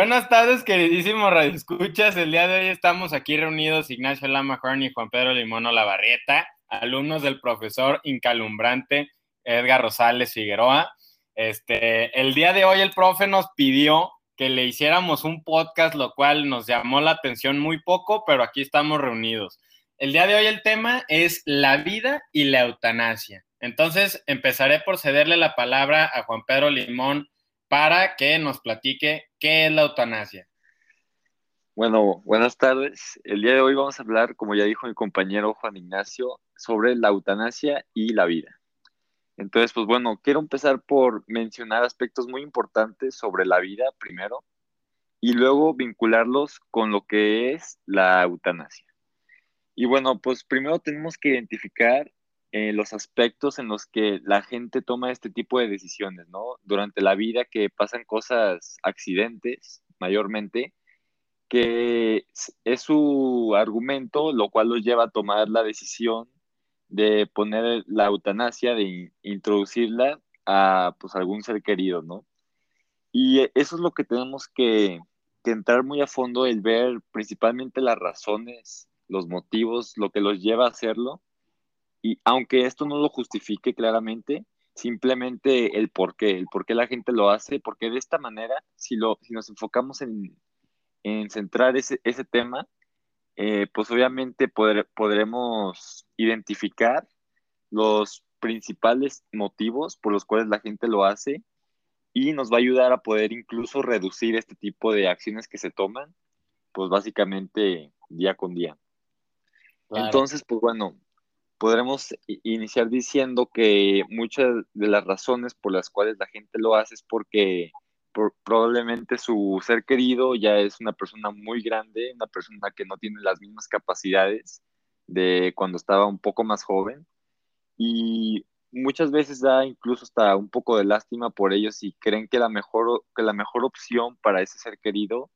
Buenas tardes, queridísimos radioescuchas. El día de hoy estamos aquí reunidos Ignacio Lama Horn y Juan Pedro Limón Olavarrieta, alumnos del profesor incalumbrante Edgar Rosales Figueroa. Este, el día de hoy el profe nos pidió que le hiciéramos un podcast, lo cual nos llamó la atención muy poco, pero aquí estamos reunidos. El día de hoy el tema es la vida y la eutanasia. Entonces empezaré por cederle la palabra a Juan Pedro Limón para que nos platique qué es la eutanasia. Bueno, buenas tardes. El día de hoy vamos a hablar, como ya dijo mi compañero Juan Ignacio, sobre la eutanasia y la vida. Entonces, pues bueno, quiero empezar por mencionar aspectos muy importantes sobre la vida primero y luego vincularlos con lo que es la eutanasia. Y bueno, pues primero tenemos que identificar eh, los aspectos en los que la gente toma este tipo de decisiones, ¿no? Durante la vida que pasan cosas, accidentes mayormente, que es su argumento, lo cual los lleva a tomar la decisión de poner la eutanasia, de introducirla a pues, algún ser querido, ¿no? Y eso es lo que tenemos que, que entrar muy a fondo, el ver principalmente las razones, los motivos, lo que los lleva a hacerlo y aunque esto no lo justifique claramente, simplemente el por qué, el por qué la gente lo hace, porque de esta manera, si, lo, si nos enfocamos en, centrar ese, ese tema, eh, pues obviamente podremos identificar los principales motivos por los cuales la gente lo hace y nos va a ayudar a poder incluso reducir este tipo de acciones que se toman, pues básicamente día con día. Entonces, pues bueno, podremos iniciar diciendo que muchas de las razones por las cuales la gente lo hace es porque probablemente su ser querido ya es una persona muy grande, una persona que no tiene las mismas capacidades de cuando estaba un poco más joven. Y muchas veces da incluso hasta un poco de lástima por ellos y creen que la mejor que la mejor opción para ese ser querido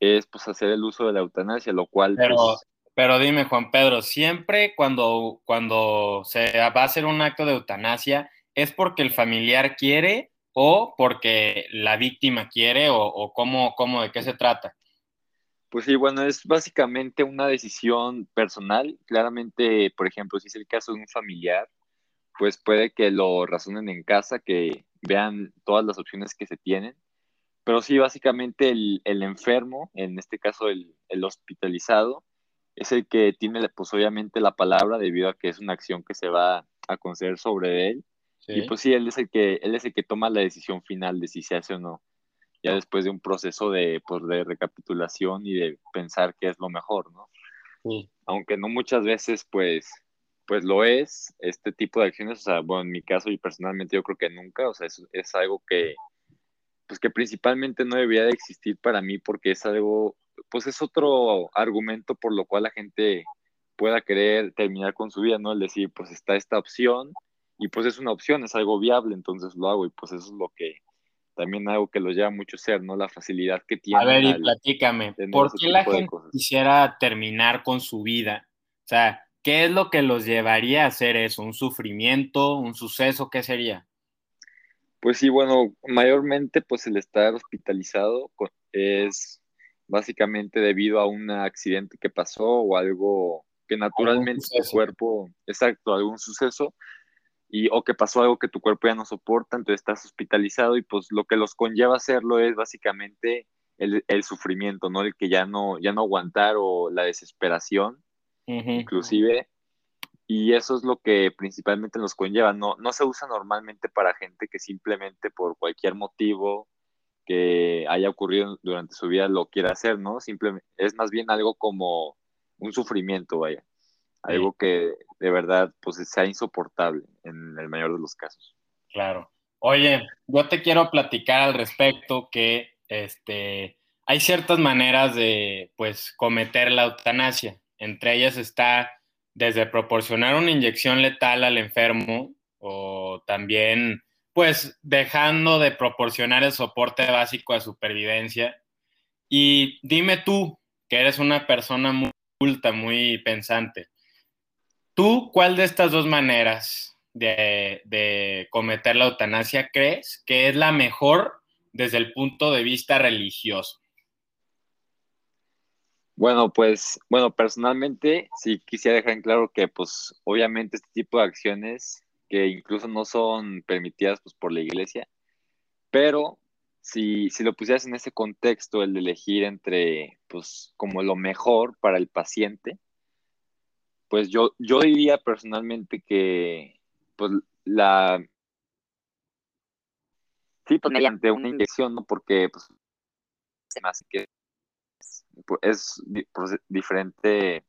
es pues hacer el uso de la eutanasia, lo cual pues, pero dime, Juan Pedro, siempre cuando, cuando se va a hacer un acto de eutanasia, ¿es porque el familiar quiere o porque la víctima quiere o, cómo, cómo, de qué se trata? Pues sí, bueno, es básicamente una decisión personal. Claramente, por ejemplo, si es el caso de un familiar, pues puede que lo razonen en casa, que vean todas las opciones que se tienen. Pero sí, básicamente el, enfermo, en este caso el, el hospitalizado, es el que tiene, pues obviamente, la palabra debido a que es una acción que se va a conceder sobre él. Y pues sí, él es el que, él es el que toma la decisión final de si se hace o no. Ya después de un proceso de, pues, de recapitulación y de pensar qué es lo mejor, ¿no? Aunque no muchas veces, pues, pues lo es, este tipo de acciones, o sea, bueno, en mi caso y personalmente yo creo que nunca, o sea, es, es algo que, pues que principalmente no debería de existir para mí porque es algo pues es otro argumento por lo cual la gente pueda querer terminar con su vida, ¿no? El decir, pues está esta opción y pues es una opción, es algo viable, entonces lo hago y pues eso es lo que también algo que lo lleva mucho ser, ¿no? La facilidad que tiene. A ver, y platícame, ¿por qué la gente quisiera terminar con su vida? O sea, ¿qué es lo que los llevaría a hacer eso? ¿Un sufrimiento, un suceso? ¿Qué sería? Pues sí, bueno, mayormente pues el estar hospitalizado es básicamente debido a un accidente que pasó o algo que naturalmente tu cuerpo, exacto, algún suceso, y o que pasó algo que tu cuerpo ya no soporta, entonces estás hospitalizado y pues lo que los conlleva hacerlo es básicamente el, sufrimiento, ¿no? El que ya no, ya no aguantar o la desesperación, inclusive, y eso es lo que principalmente los conlleva, no, no se usa normalmente para gente que simplemente por cualquier motivo que haya ocurrido durante su vida lo quiera hacer, ¿no? Simplemente es más bien algo como un sufrimiento, vaya. Algo que de verdad pues sea insoportable en el mayor de los casos. Claro. Oye, yo te quiero platicar al respecto que este hay ciertas maneras de pues cometer la eutanasia. Entre ellas está desde proporcionar una inyección letal al enfermo o también pues dejando de proporcionar el soporte básico de supervivencia. Y dime tú, que eres una persona muy culta, muy pensante, ¿tú cuál de estas dos maneras de, cometer la eutanasia crees que es la mejor desde el punto de vista religioso? Bueno, pues, bueno, personalmente sí quisiera dejar en claro que, pues, obviamente este tipo de acciones que incluso no son permitidas, pues, por la iglesia, pero si, si lo pusieras en ese contexto, el de elegir entre, pues, como lo mejor para el paciente, pues yo, yo diría personalmente que, pues, la... Sí, pues, mediante una inyección, ¿no? Porque, pues, que pues, es diferente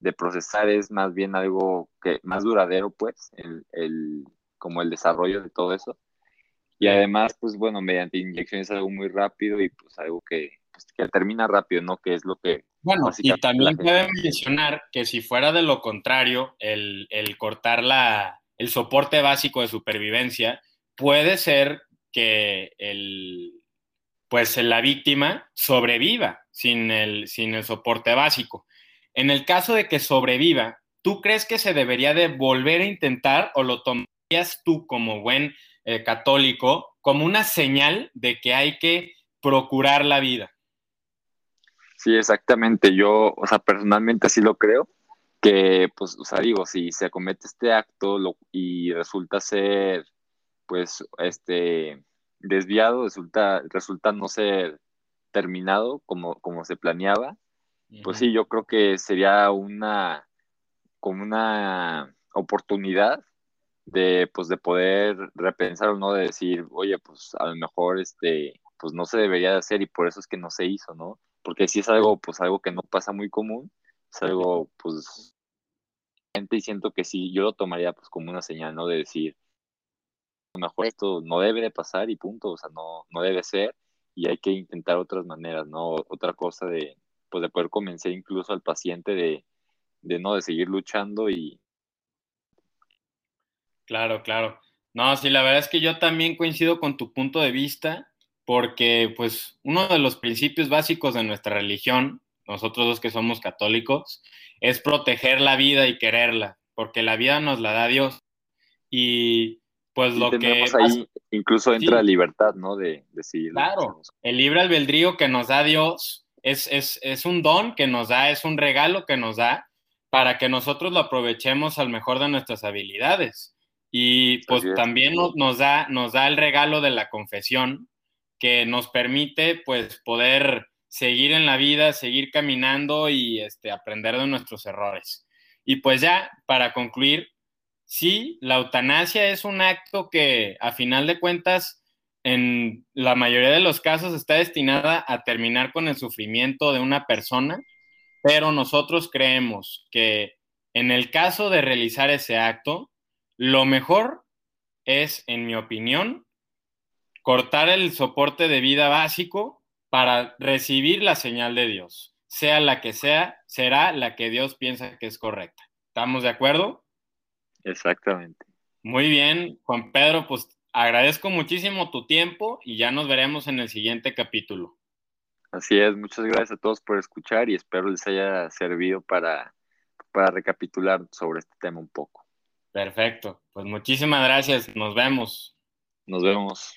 de procesar, es más bien algo que más duradero, pues, el, como el desarrollo de todo eso. Y además, pues bueno, mediante inyección es algo muy rápido y pues algo que, pues, que termina rápido, ¿no? Que es lo que... Bueno, y también puede mencionar que si fuera de lo contrario, el, el cortar la, el soporte básico de supervivencia, puede ser que el, pues la víctima sobreviva sin el, sin el soporte básico. En el caso de que sobreviva, ¿tú crees que se debería de volver a intentar o lo tomarías tú como buen eh, católico como una señal de que hay que procurar la vida? Sí, exactamente. Yo, o sea, personalmente así lo creo, que, pues, o sea, digo, si se comete este acto y resulta ser, pues, este, desviado, resulta, resulta no ser terminado como, como se planeaba, pues sí, yo creo que sería una, como una oportunidad de, pues, de poder repensar o no, de decir, oye, pues a lo mejor este, pues no se debería de hacer y por eso es que no se hizo, ¿no? Porque si es algo, pues algo que no pasa muy común, es algo, pues, y siento que sí, yo lo tomaría pues como una señal, ¿no? De decir, a lo mejor esto no debe de pasar y punto, o sea, no, no debe ser y hay que intentar otras maneras, ¿no? Otra cosa de, pues de poder convencer incluso al paciente de, de no, de seguir luchando y... Claro, claro. No, sí, la verdad es que yo también coincido con tu punto de vista, porque pues uno de los principios básicos de nuestra religión, nosotros los que somos católicos, es proteger la vida y quererla, porque la vida nos la da Dios. Y pues lo que... Ahí incluso entra la libertad, ¿no? De decidir. Claro, el libre albedrío que nos da Dios es, es, un don que nos da, es un regalo que nos da para que nosotros lo aprovechemos al mejor de nuestras habilidades. Y pues también nos, da, nos da el regalo de la confesión que nos permite pues poder seguir en la vida, seguir caminando y este, aprender de nuestros errores. Y pues ya, para concluir, sí, la eutanasia es un acto que a final de cuentas, en la mayoría de los casos está destinada a terminar con el sufrimiento de una persona, pero nosotros creemos que en el caso de realizar ese acto, lo mejor es, en mi opinión, cortar el soporte de vida básico para recibir la señal de Dios. Sea la que sea, será la que Dios piensa que es correcta. ¿Estamos de acuerdo? Exactamente. Muy bien, Juan Pedro, pues agradezco muchísimo tu tiempo y ya nos veremos en el siguiente capítulo. Así es, muchas gracias a todos por escuchar y espero les haya servido para, para recapitular sobre este tema un poco. Perfecto, pues muchísimas gracias, nos vemos. Nos vemos.